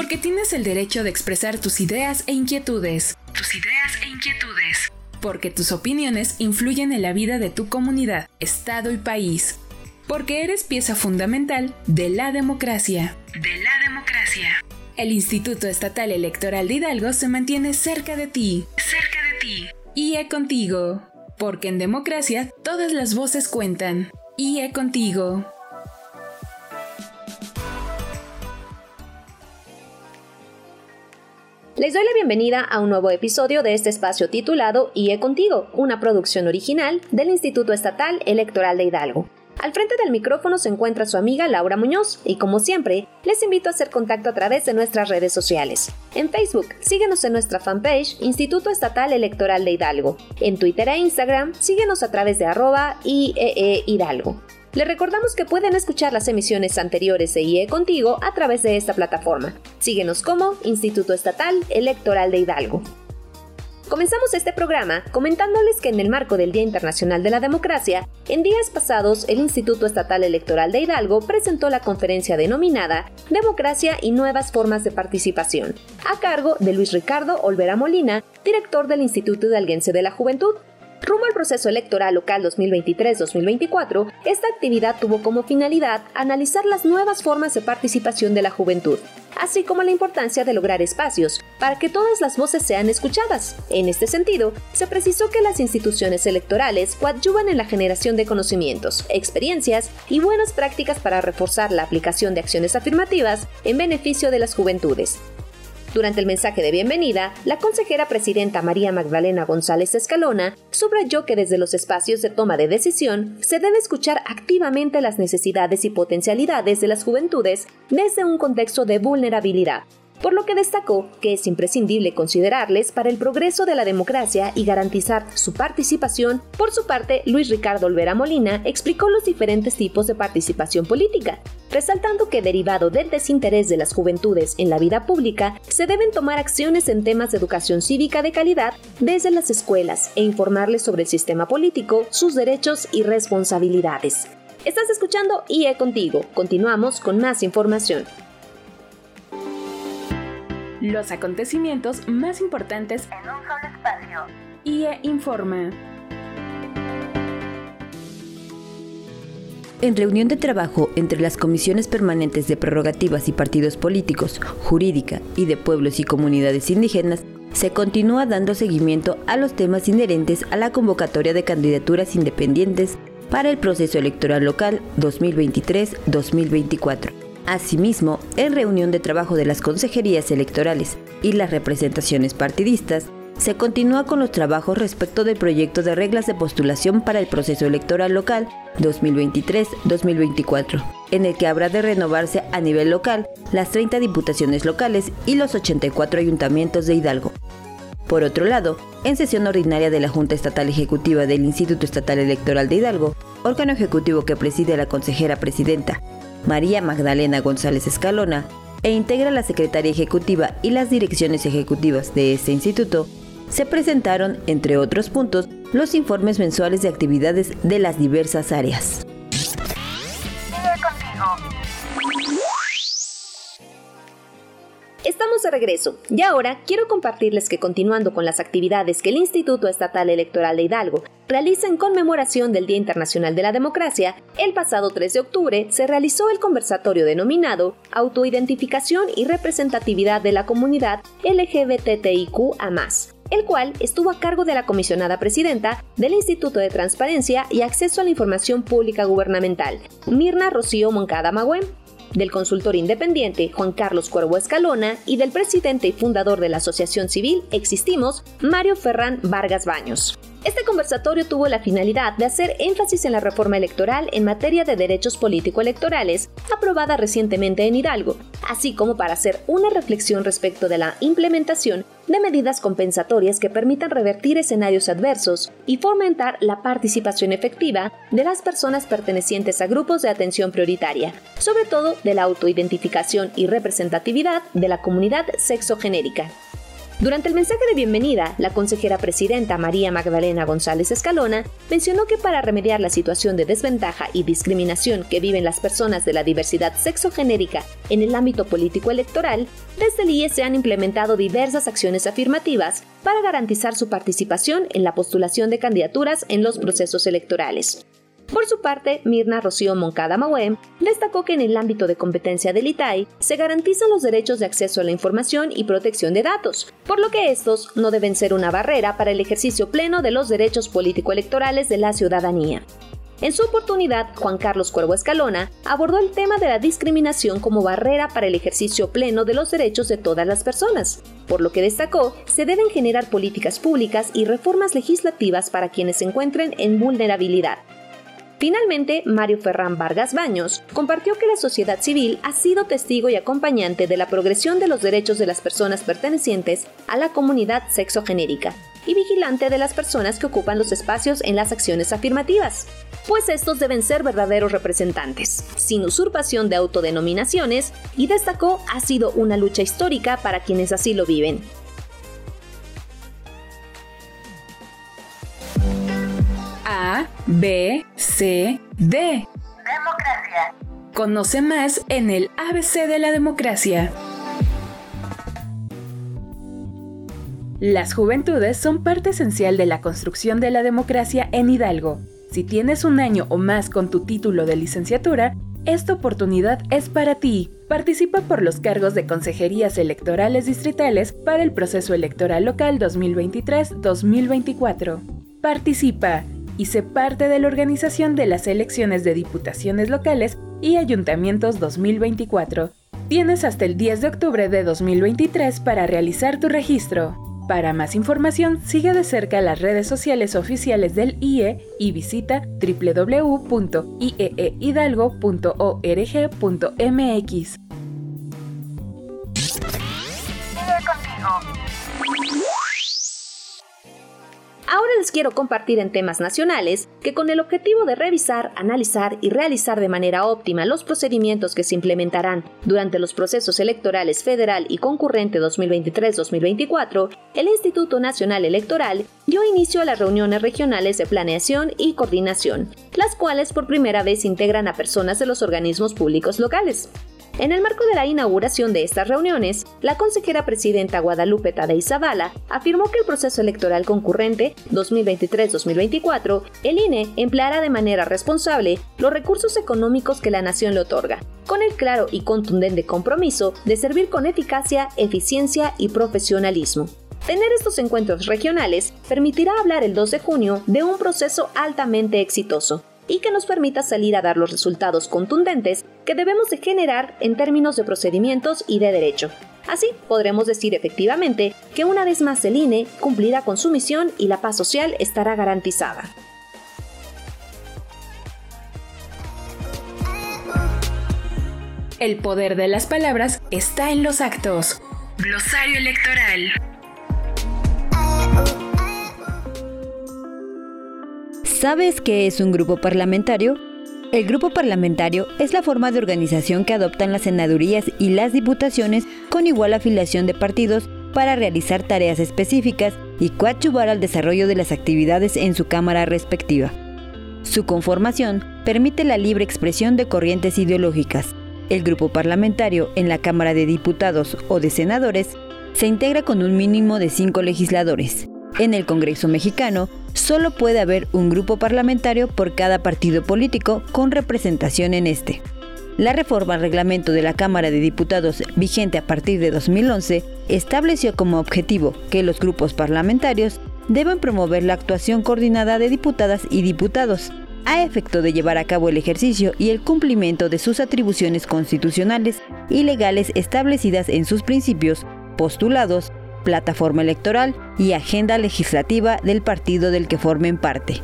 porque tienes el derecho de expresar tus ideas e inquietudes. Tus ideas e inquietudes. Porque tus opiniones influyen en la vida de tu comunidad, estado y país. Porque eres pieza fundamental de la democracia. De la democracia. El Instituto Estatal Electoral de Hidalgo se mantiene cerca de ti. Cerca de ti. IE contigo. Porque en democracia todas las voces cuentan. IE contigo. Les doy la bienvenida a un nuevo episodio de este espacio titulado IE Contigo, una producción original del Instituto Estatal Electoral de Hidalgo. Al frente del micrófono se encuentra su amiga Laura Muñoz y como siempre, les invito a hacer contacto a través de nuestras redes sociales. En Facebook, síguenos en nuestra fanpage Instituto Estatal Electoral de Hidalgo. En Twitter e Instagram, síguenos a través de arroba IEE Hidalgo. Les recordamos que pueden escuchar las emisiones anteriores de IE Contigo a través de esta plataforma. Síguenos como Instituto Estatal Electoral de Hidalgo. Comenzamos este programa comentándoles que en el marco del Día Internacional de la Democracia, en días pasados el Instituto Estatal Electoral de Hidalgo presentó la conferencia denominada Democracia y Nuevas Formas de Participación, a cargo de Luis Ricardo Olvera Molina, director del Instituto Hidalguense de la Juventud, Rumbo al proceso electoral local 2023-2024, esta actividad tuvo como finalidad analizar las nuevas formas de participación de la juventud, así como la importancia de lograr espacios para que todas las voces sean escuchadas. En este sentido, se precisó que las instituciones electorales coadyuvan en la generación de conocimientos, experiencias y buenas prácticas para reforzar la aplicación de acciones afirmativas en beneficio de las juventudes. Durante el mensaje de bienvenida, la consejera presidenta María Magdalena González Escalona subrayó que desde los espacios de toma de decisión se debe escuchar activamente las necesidades y potencialidades de las juventudes desde un contexto de vulnerabilidad, por lo que destacó que es imprescindible considerarles para el progreso de la democracia y garantizar su participación. Por su parte, Luis Ricardo Olvera Molina explicó los diferentes tipos de participación política, resaltando que derivado del desinterés de las juventudes en la vida pública, se deben tomar acciones en temas de educación cívica de calidad desde las escuelas e informarles sobre el sistema político, sus derechos y responsabilidades. Estás escuchando IE Contigo. Continuamos con más información. Los acontecimientos más importantes en un solo espacio. IE Informa. En reunión de trabajo entre las comisiones permanentes de prerrogativas y partidos políticos, jurídica y de pueblos y comunidades indígenas, se continúa dando seguimiento a los temas inherentes a la convocatoria de candidaturas independientes para el proceso electoral local 2023-2024 Asimismo, en reunión de trabajo de las consejerías electorales y las representaciones partidistas, se continúa con los trabajos respecto del proyecto de reglas de postulación para el proceso electoral local 2023-2024, en el que habrá de renovarse a nivel local las 30 diputaciones locales y los 84 ayuntamientos de Hidalgo. Por otro lado, en sesión ordinaria de la Junta Estatal Ejecutiva del Instituto Estatal Electoral de Hidalgo, órgano ejecutivo que preside la consejera presidenta María Magdalena González Escalona, e integra la Secretaría Ejecutiva y las direcciones ejecutivas de este instituto, se presentaron, entre otros puntos, los informes mensuales de actividades de las diversas áreas. Estamos de regreso y ahora quiero compartirles que continuando con las actividades que el Instituto Estatal Electoral de Hidalgo realiza en conmemoración del Día Internacional de la Democracia, el pasado 3 de octubre se realizó el conversatorio denominado Autoidentificación y representatividad de la comunidad LGBTIQ el cual estuvo a cargo de la comisionada presidenta del Instituto de Transparencia y Acceso a la Información Pública Gubernamental, Mirna Rocío Moncada Magüen del consultor independiente Juan Carlos Cuervo Escalona y del presidente y fundador de la Asociación Civil Existimos, Mario Ferrán Vargas Baños. Este conversatorio tuvo la finalidad de hacer énfasis en la reforma electoral en materia de derechos político-electorales aprobada recientemente en Hidalgo, así como para hacer una reflexión respecto de la implementación de medidas compensatorias que permitan revertir escenarios adversos y fomentar la participación efectiva de las personas pertenecientes a grupos de atención prioritaria, sobre todo de la autoidentificación y representatividad de la comunidad sexogenérica. Durante el mensaje de bienvenida, la consejera presidenta María Magdalena González Escalona mencionó que para remediar la situación de desventaja y discriminación que viven las personas de la diversidad sexogenérica en el ámbito político electoral, desde el IE se han implementado diversas acciones afirmativas para garantizar su participación en la postulación de candidaturas en los procesos electorales. Por su parte, Mirna Rocío Moncada Mauem destacó que en el ámbito de competencia del ITAI se garantizan los derechos de acceso a la información y protección de datos, por lo que estos no deben ser una barrera para el ejercicio pleno de los derechos político-electorales de la ciudadanía. En su oportunidad, Juan Carlos Cuervo Escalona abordó el tema de la discriminación como barrera para el ejercicio pleno de los derechos de todas las personas, por lo que destacó se deben generar políticas públicas y reformas legislativas para quienes se encuentren en vulnerabilidad, Finalmente, Mario Ferrán Vargas Baños compartió que la sociedad civil ha sido testigo y acompañante de la progresión de los derechos de las personas pertenecientes a la comunidad sexogenérica y vigilante de las personas que ocupan los espacios en las acciones afirmativas, pues estos deben ser verdaderos representantes, sin usurpación de autodenominaciones, y destacó ha sido una lucha histórica para quienes así lo viven, A, B, Democracia. Conoce más en el ABC de la democracia. Las juventudes son parte esencial de la construcción de la democracia en Hidalgo. Si tienes un año o más con tu título de licenciatura, esta oportunidad es para ti. Participa por los cargos de consejerías electorales distritales para el proceso electoral local 2023-2024. Participa y parte de la organización de las elecciones de diputaciones locales y ayuntamientos 2024. Tienes hasta el 10 de octubre de 2023 para realizar tu registro. Para más información, sigue de cerca las redes sociales oficiales del IE y visita www.ieehidalgo.org.mx. les quiero compartir en temas nacionales que con el objetivo de revisar, analizar y realizar de manera óptima los procedimientos que se implementarán durante los procesos electorales federal y concurrente 2023-2024, el Instituto Nacional Electoral dio inicio a las reuniones regionales de planeación y coordinación, las cuales por primera vez integran a personas de los organismos públicos locales. En el marco de la inauguración de estas reuniones, la consejera presidenta Guadalupe Tadei Zavala afirmó que el proceso electoral concurrente 2023-2024, el INE empleará de manera responsable los recursos económicos que la nación le otorga, con el claro y contundente compromiso de servir con eficacia, eficiencia y profesionalismo. Tener estos encuentros regionales permitirá hablar el 2 de junio de un proceso altamente exitoso, y que nos permita salir a dar los resultados contundentes que debemos de generar en términos de procedimientos y de derecho. Así podremos decir efectivamente que una vez más el INE cumplirá con su misión y la paz social estará garantizada. El poder de las palabras está en los actos. Glosario electoral. ¿Sabes qué es un grupo parlamentario? El grupo parlamentario es la forma de organización que adoptan las senadurías y las diputaciones con igual afiliación de partidos para realizar tareas específicas y coadyuvar al desarrollo de las actividades en su cámara respectiva. Su conformación permite la libre expresión de corrientes ideológicas. El grupo parlamentario en la Cámara de Diputados o de Senadores se integra con un mínimo de cinco legisladores. En el Congreso mexicano solo puede haber un grupo parlamentario por cada partido político con representación en este. La reforma al reglamento de la Cámara de Diputados vigente a partir de 2011 estableció como objetivo que los grupos parlamentarios deben promover la actuación coordinada de diputadas y diputados, a efecto de llevar a cabo el ejercicio y el cumplimiento de sus atribuciones constitucionales y legales establecidas en sus principios, postulados, plataforma electoral y agenda legislativa del partido del que formen parte.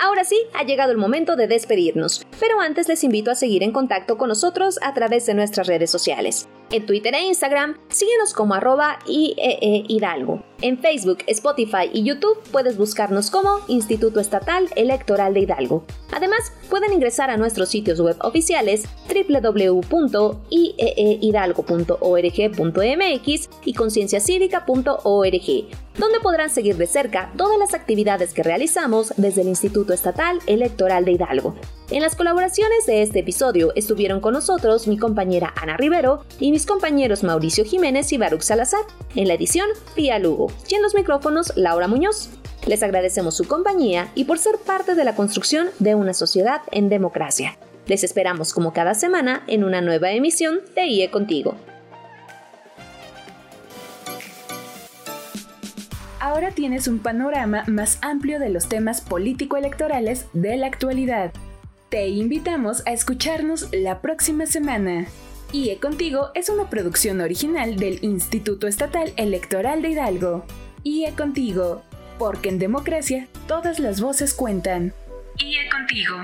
Ahora sí, ha llegado el momento de despedirnos. Pero antes les invito a seguir en contacto con nosotros a través de nuestras redes sociales. En Twitter e Instagram, síguenos como arroba IEE Hidalgo. En Facebook, Spotify y YouTube puedes buscarnos como Instituto Estatal Electoral de Hidalgo. Además, pueden ingresar a nuestros sitios web oficiales www.ieehidalgo.org.mx y concienciacívica.org, donde podrán seguir de cerca todas las actividades que realizamos desde el Instituto Estatal Electoral de Hidalgo. En las colaboraciones de este episodio estuvieron con nosotros mi compañera Ana Rivero y mis compañeros Mauricio Jiménez y Baruch Salazar. En la edición, Pía Lugo. Y en los micrófonos, Laura Muñoz. Les agradecemos su compañía y por ser parte de la construcción de una sociedad en democracia. Les esperamos como cada semana en una nueva emisión de IE Contigo. Ahora tienes un panorama más amplio de los temas político-electorales de la actualidad. Te invitamos a escucharnos la próxima semana. IE Contigo es una producción original del Instituto Estatal Electoral de Hidalgo. IE Contigo, porque en democracia todas las voces cuentan. IE Contigo.